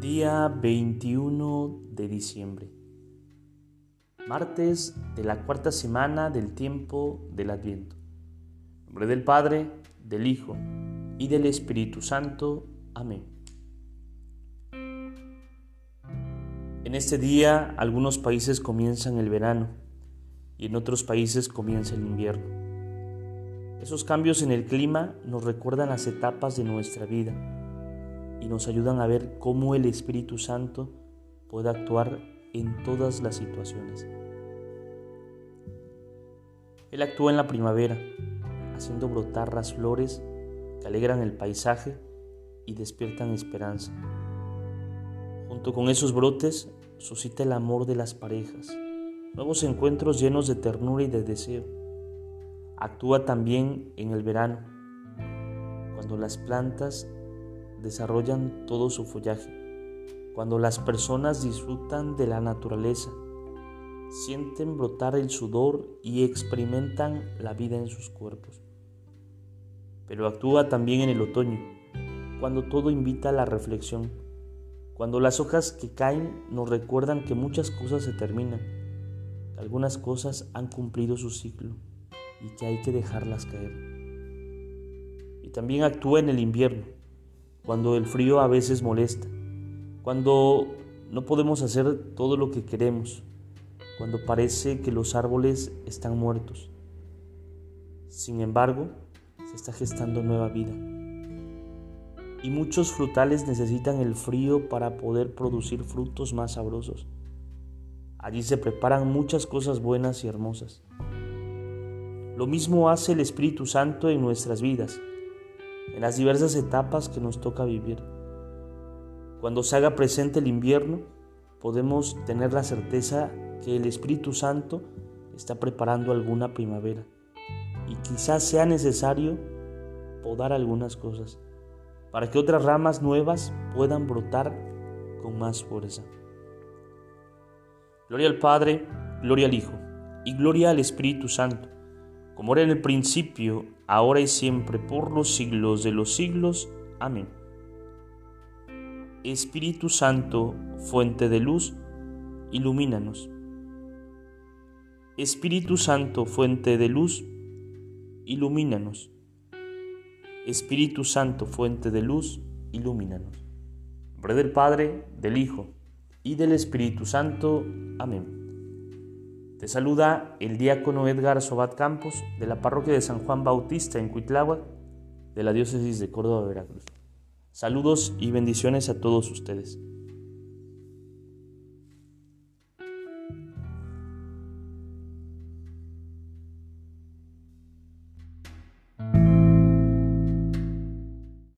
Día 21 de diciembre. Martes de la cuarta semana del tiempo del Adviento. En nombre del Padre, del Hijo y del Espíritu Santo. Amén. En este día algunos países comienzan el verano y en otros países comienza el invierno. Esos cambios en el clima nos recuerdan las etapas de nuestra vida y nos ayudan a ver cómo el Espíritu Santo puede actuar en todas las situaciones. Él actúa en la primavera, haciendo brotar las flores que alegran el paisaje y despiertan esperanza. Junto con esos brotes suscita el amor de las parejas, nuevos encuentros llenos de ternura y de deseo. Actúa también en el verano, cuando las plantas desarrollan todo su follaje, cuando las personas disfrutan de la naturaleza, sienten brotar el sudor y experimentan la vida en sus cuerpos. Pero actúa también en el otoño, cuando todo invita a la reflexión, cuando las hojas que caen nos recuerdan que muchas cosas se terminan, que algunas cosas han cumplido su ciclo y que hay que dejarlas caer. Y también actúa en el invierno, cuando el frío a veces molesta, cuando no podemos hacer todo lo que queremos, cuando parece que los árboles están muertos. Sin embargo, se está gestando nueva vida. Y muchos frutales necesitan el frío para poder producir frutos más sabrosos. Allí se preparan muchas cosas buenas y hermosas. Lo mismo hace el Espíritu Santo en nuestras vidas en las diversas etapas que nos toca vivir. Cuando se haga presente el invierno, podemos tener la certeza que el Espíritu Santo está preparando alguna primavera y quizás sea necesario podar algunas cosas para que otras ramas nuevas puedan brotar con más fuerza. Gloria al Padre, gloria al Hijo y gloria al Espíritu Santo como era en el principio, ahora y siempre, por los siglos de los siglos. Amén. Espíritu Santo, fuente de luz, ilumínanos. Espíritu Santo, fuente de luz, ilumínanos. Espíritu Santo, fuente de luz, ilumínanos. En nombre del Padre, del Hijo y del Espíritu Santo. Amén. Te saluda el diácono Edgar Sobat Campos de la parroquia de San Juan Bautista en Cuitláhuac de la diócesis de Córdoba, Veracruz. Saludos y bendiciones a todos ustedes.